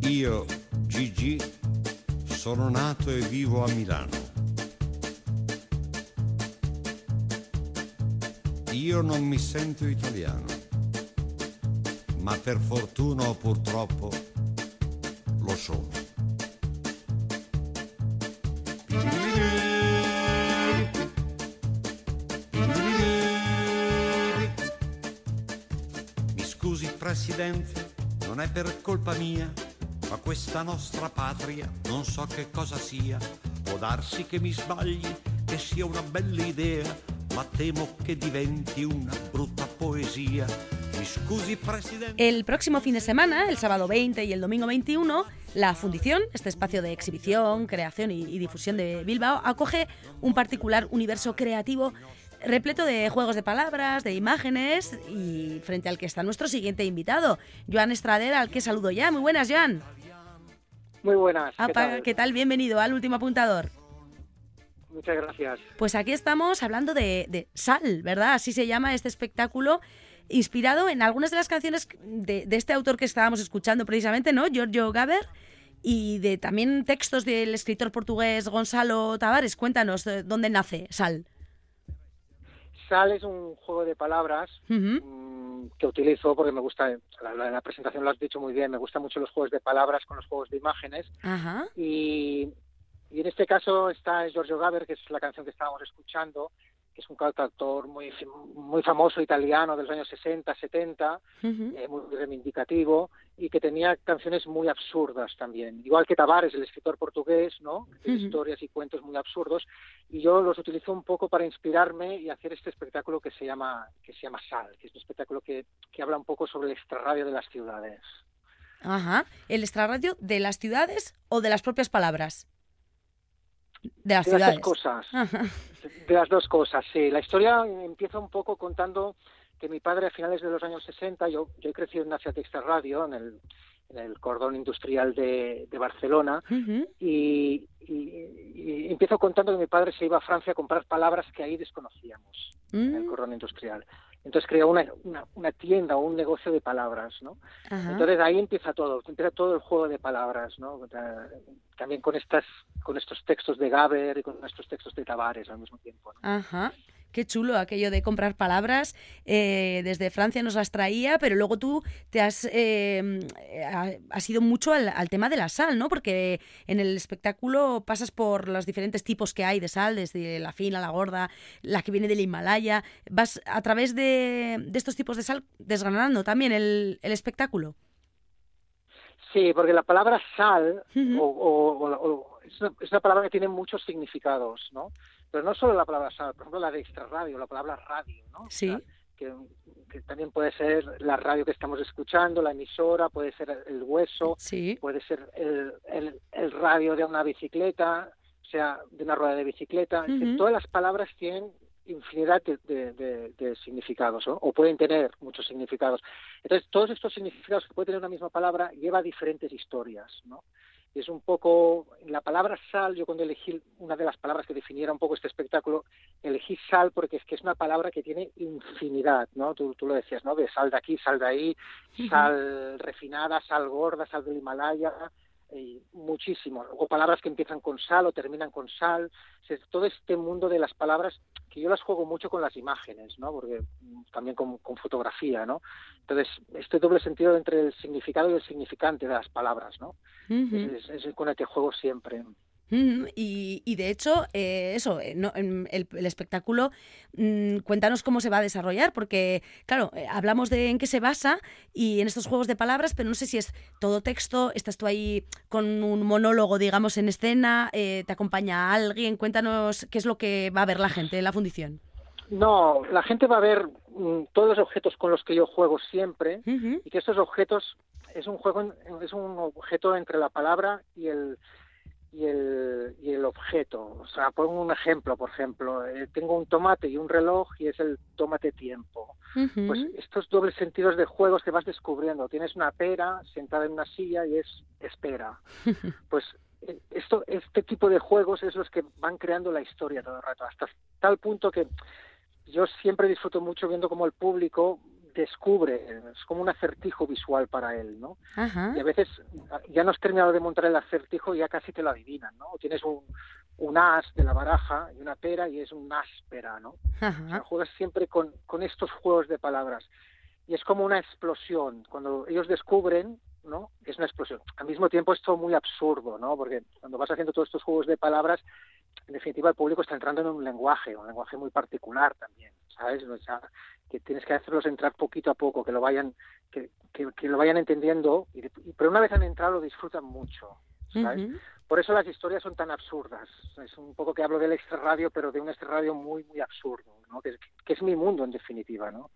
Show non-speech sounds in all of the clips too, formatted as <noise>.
Io, Gigi, sono nato e vivo a Milano. Io non mi sento italiano, ma per fortuna o purtroppo lo sono. Non è per colpa mia, ma questa nostra patria non so che cosa sia. Una brutta poesia. El próximo fin de semana, el sábado 20 y el domingo 21, la Fundición, este espacio de exhibición, creación y difusión de Bilbao, acoge un particular universo creativo repleto de juegos de palabras, de imágenes y frente al que está nuestro siguiente invitado, Joan Estrader, al que saludo ya. Muy buenas, Joan. Muy buenas. ¿qué Apa, tal? ¿Qué tal? Bienvenido al último apuntador. Muchas gracias. Pues aquí estamos hablando de, de Sal, ¿verdad? Así se llama este espectáculo, inspirado en algunas de las canciones de, de este autor que estábamos escuchando precisamente, ¿no? Giorgio Gaber, y de también textos del escritor portugués Gonzalo Tavares. Cuéntanos, ¿de ¿dónde nace Sal? Sal es un juego de palabras mm, que utilizo porque me gusta, la, la- la presentación lo has dicho muy bien, me gustan mucho los juegos de palabras con los juegos de imágenes. Y, y en este caso está Giorgio Gaber, que es la canción que estábamos escuchando, que es un cantautor muy, muy famoso italiano de los años 60, 70, Ujú. eh, muy reivindicativo y que tenía canciones muy absurdas también. Igual que Tavares, el escritor portugués, ¿no? Que tiene Ujú. historias y cuentos muy absurdos y yo los utilizo un poco para inspirarme y hacer este espectáculo que se llama que se llama Sal, que es un espectáculo que, que habla un poco sobre el extrarradio de las ciudades. Ajá. ¿El extrarradio de las ciudades o de las propias palabras? De las De las ciudades. dos cosas. Ajá. De las dos cosas, sí. La historia empieza un poco contando que mi padre a finales de los años 60, yo, yo he crecido en una ciudad extrarradio, en el, en el cordón industrial de, de Barcelona, Ujú. y, y- y empiezo contando que mi padre se iba a Francia a comprar palabras que ahí desconocíamos en el Mm, cordón industrial. Entonces creó una, una, una tienda o un negocio de palabras, ¿no? ajá. Entonces ahí empieza todo, empieza todo el juego de palabras, ¿no? Ta- También con estas, con estos textos de Gaber y con estos textos de Tavares al mismo tiempo. ¿no? Ajá. Qué chulo aquello de comprar palabras. eh, desde Francia nos las traía, pero luego tú te has, eh, ha- has ido mucho al, al tema de la sal, ¿no? Porque en el espectáculo pasas por los diferentes tipos que hay de sal, desde la fina, la gorda, la que viene del Himalaya. Vas a través de, de estos tipos de sal desgranando también el, el espectáculo. Sí, porque la palabra sal o- o- o- es, una, es una palabra que tiene muchos significados, ¿no? Pero no solo la palabra sal, por ejemplo la de extrarradio, la palabra radio, ¿no? O Sí. sea, que, que también puede ser la radio que estamos escuchando, la emisora, puede ser el hueso, Sí. puede ser el, el, el radio de una bicicleta, o sea, de una rueda de bicicleta. Que Ujú. todas las palabras tienen infinidad de, de- de- de significados, ¿no? o pueden tener muchos significados. Entonces, todos estos significados que puede tener una misma palabra lleva diferentes historias, ¿no? Es un poco, la palabra sal, yo cuando elegí una de las palabras que definiera un poco este espectáculo, elegí sal porque es que es una palabra que tiene infinidad, ¿no? Tú, tú lo decías, ¿no? De sal de aquí, sal de ahí, sal refinada, sal gorda, sal del Himalaya, y muchísimo. O palabras que empiezan con sal o terminan con sal. O sea, todo este mundo de las palabras que yo las juego mucho con las imágenes, ¿no? Porque mm, también con, con fotografía, ¿no? Entonces, este doble sentido entre el significado y el significante de las palabras, ¿no? Es, es- es con el que juego siempre. Y, y de hecho, eh, eso, eh, no, en el, el espectáculo, mm, cuéntanos cómo se va a desarrollar, porque, claro, eh, hablamos de en qué se basa y en estos juegos de palabras, pero no sé si es todo texto, estás tú ahí con un monólogo, digamos, en escena, eh, te acompaña alguien, cuéntanos qué es lo que va a ver la gente en la fundición. No, la gente va a ver mm, todos los objetos con los que yo juego siempre y que estos objetos es un juego es un objeto entre la palabra y el y el y el objeto. O sea pongo un ejemplo por ejemplo eh, tengo un tomate y un reloj y es el tomate tiempo. Pues estos dobles sentidos de juegos que vas descubriendo tienes una pera sentada en una silla y es espera. <laughs> Pues eh, esto este tipo de juegos es los que van creando la historia todo el rato hasta tal punto que yo siempre disfruto mucho viendo cómo el público descubre, es como un acertijo visual para él, ¿no? Y a veces ya no has terminado de montar el acertijo y ya casi te lo adivinan, ¿no? tienes un, un as de la baraja y una pera y es un áspera, ¿no? juegas siempre con, con estos juegos de palabras. Y es como una explosión. Cuando ellos descubren, ¿no? Es una explosión. Al mismo tiempo es todo muy absurdo, ¿no? Porque cuando vas haciendo todos estos juegos de palabras, en definitiva el público está entrando en un lenguaje, un lenguaje muy particular también, ¿sabes? Que tienes que hacerlos entrar poquito a poco, que lo vayan, que, que, lo vayan entendiendo, y, pero una vez han entrado lo disfrutan mucho, ¿sabes? Por eso las historias son tan absurdas. Es un poco que hablo del extra radio, pero de un extra radio muy, muy absurdo, ¿no? que, es mi mundo en definitiva. ¿no?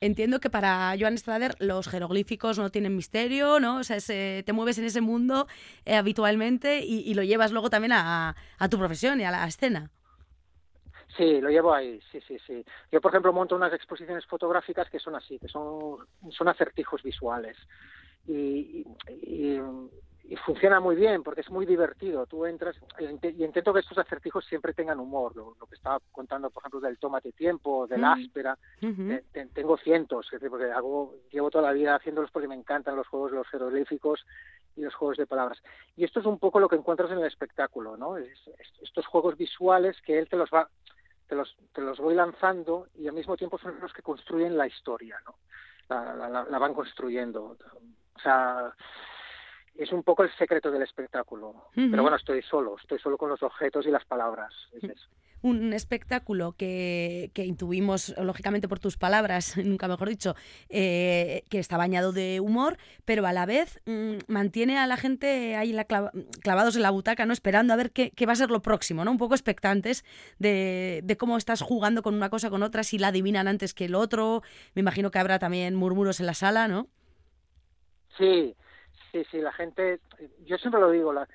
Entiendo que para Joan Strader los jeroglíficos no tienen misterio, ¿no? O sea, te mueves en ese mundo eh, habitualmente y, lo llevas luego también a, a tu profesión y a la escena. Sí, lo llevo ahí, sí, sí, sí. Yo, por ejemplo, monto unas exposiciones fotográficas que son así, que son, son acertijos visuales. y, y funciona muy bien porque es muy divertido. Tú entras y intento que estos acertijos siempre tengan humor. Lo, que estaba contando, por ejemplo, del tomate tiempo, del áspera. Eh, tengo cientos, porque hago, llevo toda la vida haciéndolos porque me encantan los juegos de los jeroglíficos y los juegos de palabras. Y esto es un poco lo que encuentras en el espectáculo, ¿no? estos juegos visuales que él te los va te los, te los voy lanzando y al mismo tiempo son los que construyen la historia, ¿no? La, la van construyendo. O sea, es un poco el secreto del espectáculo. Pero bueno, estoy solo, estoy solo con los objetos y las palabras. Un espectáculo que, que, intuimos, lógicamente por tus palabras, <laughs> nunca mejor dicho, eh, que está bañado de humor, pero a la vez mm, mantiene a la gente ahí la clavados en la butaca, ¿no? Esperando a ver qué, qué, va a ser lo próximo, ¿no? Un poco expectantes de, de cómo estás jugando con una cosa con otra, si la adivinan antes que el otro. Me imagino que habrá también murmuros en la sala, ¿no? Sí, Sí, sí, la gente, yo siempre lo digo, la,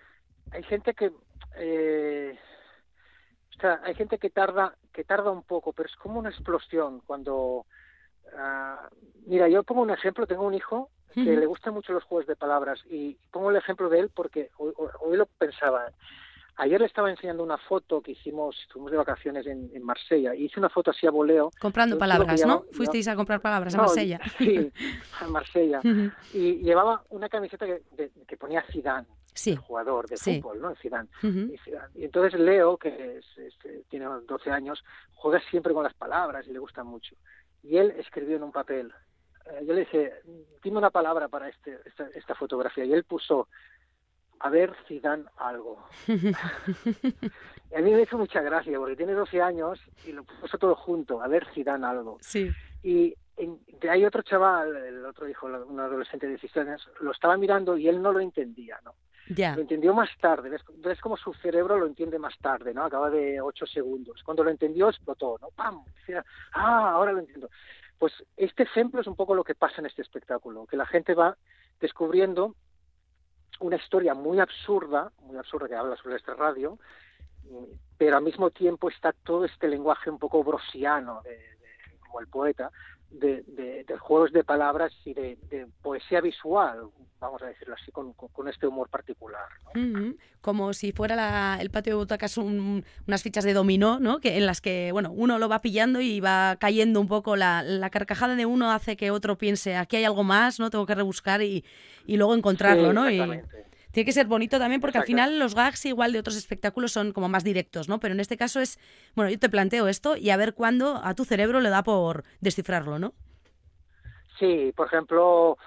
hay gente que, eh, o sea, hay gente que tarda, que tarda un poco, pero es como una explosión cuando, uh, mira, yo pongo un ejemplo, tengo un hijo que le gustan mucho los juegos de palabras y pongo el ejemplo de él porque hoy, hoy lo pensaba. Ayer le estaba enseñando una foto que hicimos, fuimos de vacaciones en, en Marsella, y hice una foto así a voleo. Comprando palabras, ¿no? Fuisteis a comprar palabras a Marsella. sí, <laughs> a Marsella. y llevaba una camiseta que, que ponía Zidane, el jugador de fútbol, ¿no? Zidane. y, entonces Leo, que tiene 12 años, juega siempre con las palabras y le gusta mucho. Y él escribió en un papel, eh, yo le dije, dime una palabra para este, esta, esta fotografía, y él puso a ver si dan algo. <laughs> a mí me hizo mucha gracia porque tiene 12 años y lo puso todo junto, a ver si dan algo. Sí. Y de hay otro chaval, el otro hijo, un adolescente de 16 años, lo estaba mirando y él no lo entendía, ¿no? Ya. Lo entendió más tarde, ¿ves? ves como su cerebro lo entiende más tarde, ¿no? Acaba de 8 segundos. Cuando lo entendió explotó, ¿no? ¡Pam! Decía, ah, ahora lo entiendo. Pues este ejemplo es un poco lo que pasa en este espectáculo, que la gente va descubriendo una historia muy absurda, muy absurda que habla sobre este radio, pero al mismo tiempo está todo este lenguaje un poco brosiano, de, como el poeta, de, de, juegos de palabras y de, poesía visual, vamos a decirlo así, con, con, este humor particular. Como si fuera el patio de butacas unas fichas de dominó, ¿no? Que, en las que bueno, uno lo va pillando y va cayendo un poco, la, la carcajada de uno hace que otro piense, aquí hay algo más, ¿no? Tengo que rebuscar y, y luego encontrarlo, ¿no? Y, tiene que ser bonito también porque al final los gags igual de otros espectáculos son como más directos, ¿no? Pero en este caso es, bueno, yo te planteo esto y a ver cuándo a tu cerebro le da por descifrarlo, ¿no? Sí, por ejemplo,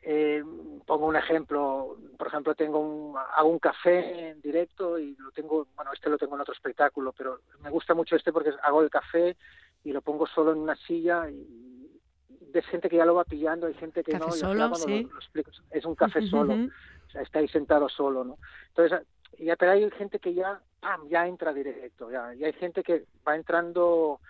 eh, pongo un ejemplo, por ejemplo, tengo un, hago un café en directo y lo tengo, bueno, este lo tengo en otro espectáculo, pero me gusta mucho este porque hago el café y lo pongo solo en una silla y ves gente que ya lo va pillando, hay gente que no, solo, sí. es un café solo está ahí sentado solo, ¿no? Entonces, ya, pero hay gente que ya, ¡pam!, ya entra directo, ya, y hay gente que va entrando,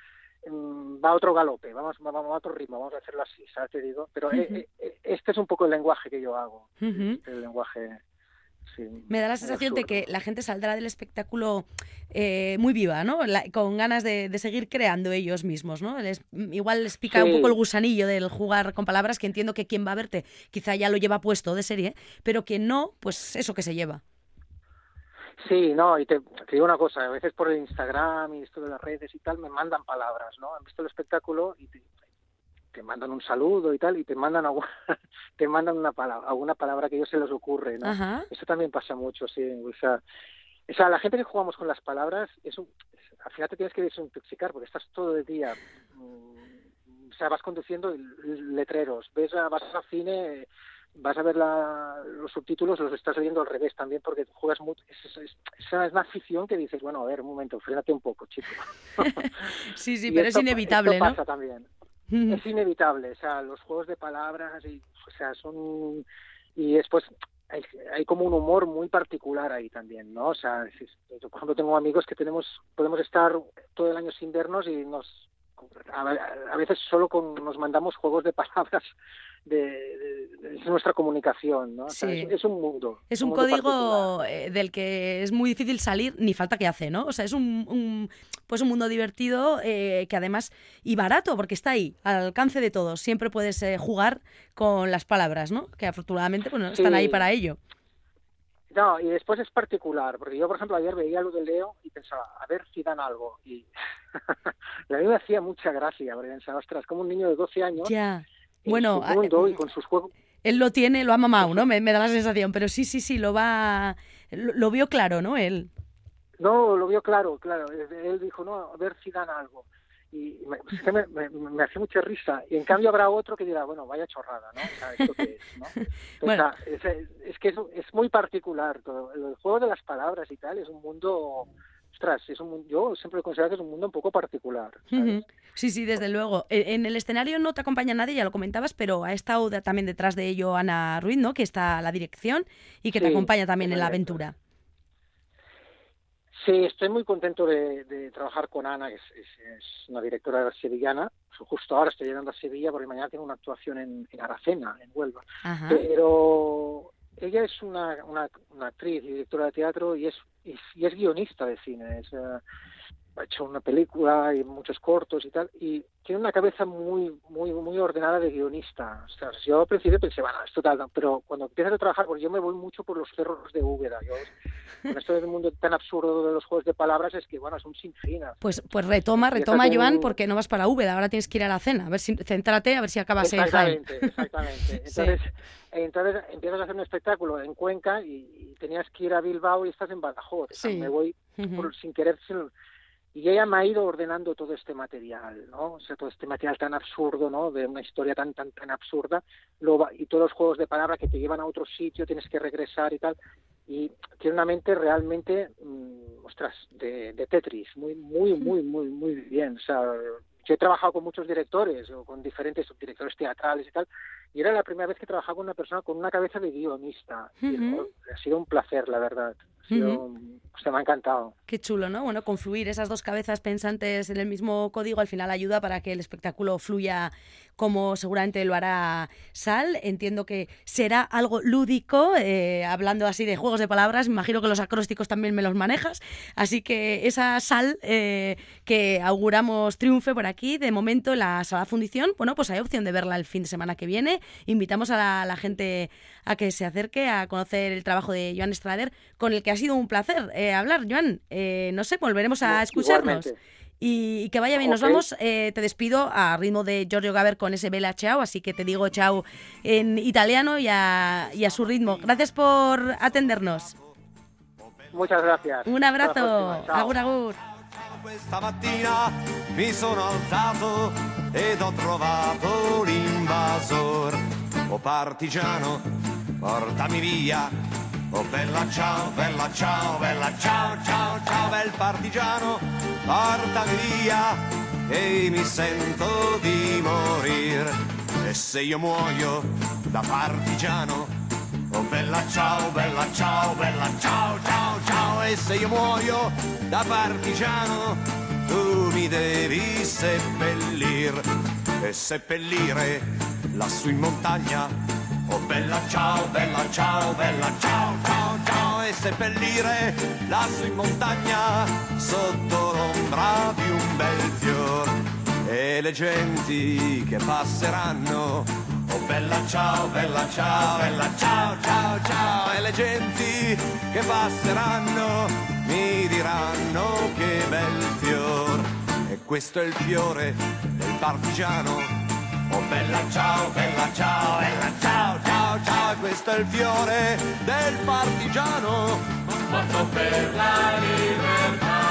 va a otro galope, vamos, vamos a otro ritmo, vamos a hacerlo así, ¿sabes? Te digo, pero eh, eh, este es un poco el lenguaje que yo hago, el lenguaje me da la sensación de que la gente saldrá del espectáculo eh, muy viva, ¿no? con ganas de, seguir creando ellos mismos, ¿no? igual les pica un poco el gusanillo del jugar con palabras, que entiendo que quien va a verte quizá ya lo lleva puesto de serie, pero que no, pues eso que se lleva. Sí, no, y te, digo una cosa, a veces por el Instagram y esto de las redes y tal, me mandan palabras, ¿no? Han visto el espectáculo y te, mandan un saludo y tal, y te mandan alguna, <laughs> te mandan una palabra, alguna palabra que a ellos se les ocurre, ¿no? Eso también pasa mucho, sí, o sea, o sea, la gente que jugamos con las palabras, eso, al final te tienes que desintoxicar porque estás todo el día, mm, o sea, vas conduciendo letreros, ves vas al cine, vas a ver los subtítulos, los estás leyendo al revés también porque juegas mucho. Es, es, es, una afición que dices, bueno, a ver, un momento, frénate un poco, chico. <laughs> sí, sí, <laughs> pero es inevitable, esto pasa también. Es <laughs> inevitable, o sea, los juegos de palabras, y, o sea, son. Y después hay, hay, como un humor muy particular ahí también, ¿no? O sea, yo, por ejemplo, tengo amigos que tenemos podemos estar todo el año sin vernos y nos a, veces solo con, nos mandamos juegos de palabras de, nuestra comunicación, ¿no? es, un mundo. Es un, código eh, del que es muy difícil salir, ni falta que hace, ¿no? O sea, es un, pues un mundo divertido eh, que además y barato porque está ahí, al alcance de todos. Siempre puedes eh, jugar con las palabras, ¿no? Que afortunadamente pues, están ahí para ello. No, y después es particular, porque yo, por ejemplo, ayer veía lo de Leo y pensaba, a ver si dan algo. <laughs> Y, a mí me hacía mucha gracia, porque pensaba, ostras, como un niño de 12 años. Ya. Bueno, mundo y con sus juegos. Él lo tiene, lo ha mamado, ¿no? Me, da la sensación, pero sí, sí, sí, lo va. Lo, vio claro, ¿no? Él. No, lo vio claro, claro. Él dijo, no, a ver si dan algo y me, me, me, hace mucha risa. Y en cambio habrá otro que dirá, bueno, vaya chorrada, ¿no? O sea, ¿esto qué es, no? <laughs> bueno. es, es, que es, es, muy particular todo. El juego de las palabras y tal es un mundo... Ostras, es un, yo siempre considero que es un mundo un poco particular. Sí, sí, desde luego. E, en el escenario no te acompaña nadie, ya lo comentabas, pero ha estado también detrás de ello Ana Ruiz, ¿no? Que está a la dirección y que te acompaña también en la aventura. Sí, estoy muy contento de, trabajar con Ana, que es, una directora sevillana. Justo ahora estoy llegando a Sevilla porque mañana tengo una actuación en, Aracena, en Huelva. Pero ella es una, una, actriz y directora de teatro y es, y es guionista de cine. Es, eh, ha hecho una película y muchos cortos y tal, y tiene una cabeza muy muy muy ordenada de guionista. O sea, yo al principio pensé, bueno, esto tal, pero cuando empiezas a trabajar, porque yo me voy mucho por los cerros de Úbeda, yo, <laughs> con esto del mundo tan absurdo de los juegos de palabras es que, bueno, es un sinfín. Pues, pues retoma, retoma, Joan, porque no vas para Úbeda, ahora tienes que ir a la cena, a ver si, céntrate, a ver si acabas en Jaén. Exactamente, <laughs> Entonces, entonces empiezas a hacer un espectáculo en Cuenca y, tenías que ir a Bilbao y estás en Badajoz. me voy sin querer, sin, y ella me ha ido ordenando todo este material, ¿no? O sea, todo este material tan absurdo, ¿no? De una historia tan, tan, tan absurda, lo y todos los juegos de palabras que te llevan a otro sitio, tienes que regresar y tal. Y tiene una mente realmente, mm, ostras, de, de, Tetris, muy, muy, muy, muy, muy bien. O sea, yo he trabajado con muchos directores o con diferentes directores teatrales y tal, y era la primera vez que trabajaba con una persona con una cabeza de guionista. ha sido un placer, la verdad. Se me ha encantado. Qué chulo, ¿no? Bueno, confluir esas dos cabezas pensantes en el mismo código al final ayuda para que el espectáculo fluya como seguramente lo hará Sal. Entiendo que será algo lúdico, eh, hablando así de juegos de palabras, imagino que los acrósticos también me los manejas, así que esa Sal eh, que auguramos triunfe por aquí, de momento en la sala fundición, bueno, pues hay opción de verla el fin de semana que viene. Invitamos a la, gente a que se acerque a conocer el trabajo de Joan Strader, con el que ha sido un placer eh, hablar. Joan, no sé, volveremos a escucharnos y, que vaya bien. Nos vamos, eh, te despido a ritmo de Giorgio Gaber con ese Bella Ciao, así que te digo chao en italiano y a, y a su ritmo. Gracias por atendernos. Muchas gracias. Un abrazo. Agur, agur. Questa mattina mi sono alzato ed ho trovato l'invasor. Oh partigiano, portami via. Oh bella ciao, bella ciao, bella ciao, ciao, ciao, bel partigiano, portami via e mi sento di morire. E se io muoio da partigiano, oh bella ciao, bella ciao, bella ciao, ciao, ciao, e se io muoio da partigiano, tu mi devi seppellir e seppellire lassù in montagna Oh bella ciao, bella ciao, bella ciao, ciao, ciao e seppellire lassù in montagna sotto l'ombra di un bel fior e le genti che passeranno Oh bella ciao, bella ciao, bella ciao, ciao, ciao. E le genti che passeranno mi diranno che bel fior. E questo è il fiore del partigiano. Oh bella ciao, bella ciao, bella ciao, ciao, ciao. Questo è il fiore del partigiano. Morto per la libertà.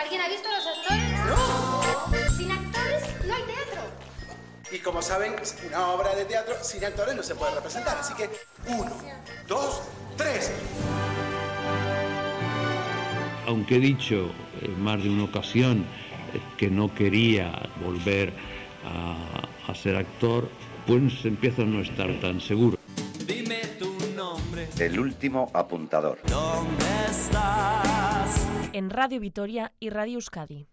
¿Alguien ha visto los actores? ¡No! Sin actores no hay teatro. Y como saben, una obra de teatro sin actores no se puede representar. Así que, uno, dos, tres. Aunque he dicho en más de una ocasión eh, que no quería volver a, a ser actor, pues empiezo a no estar tan seguro. Dime tu nombre, El último apuntador. ¿dónde estás? en Radio Vitoria y Radio Euskadi.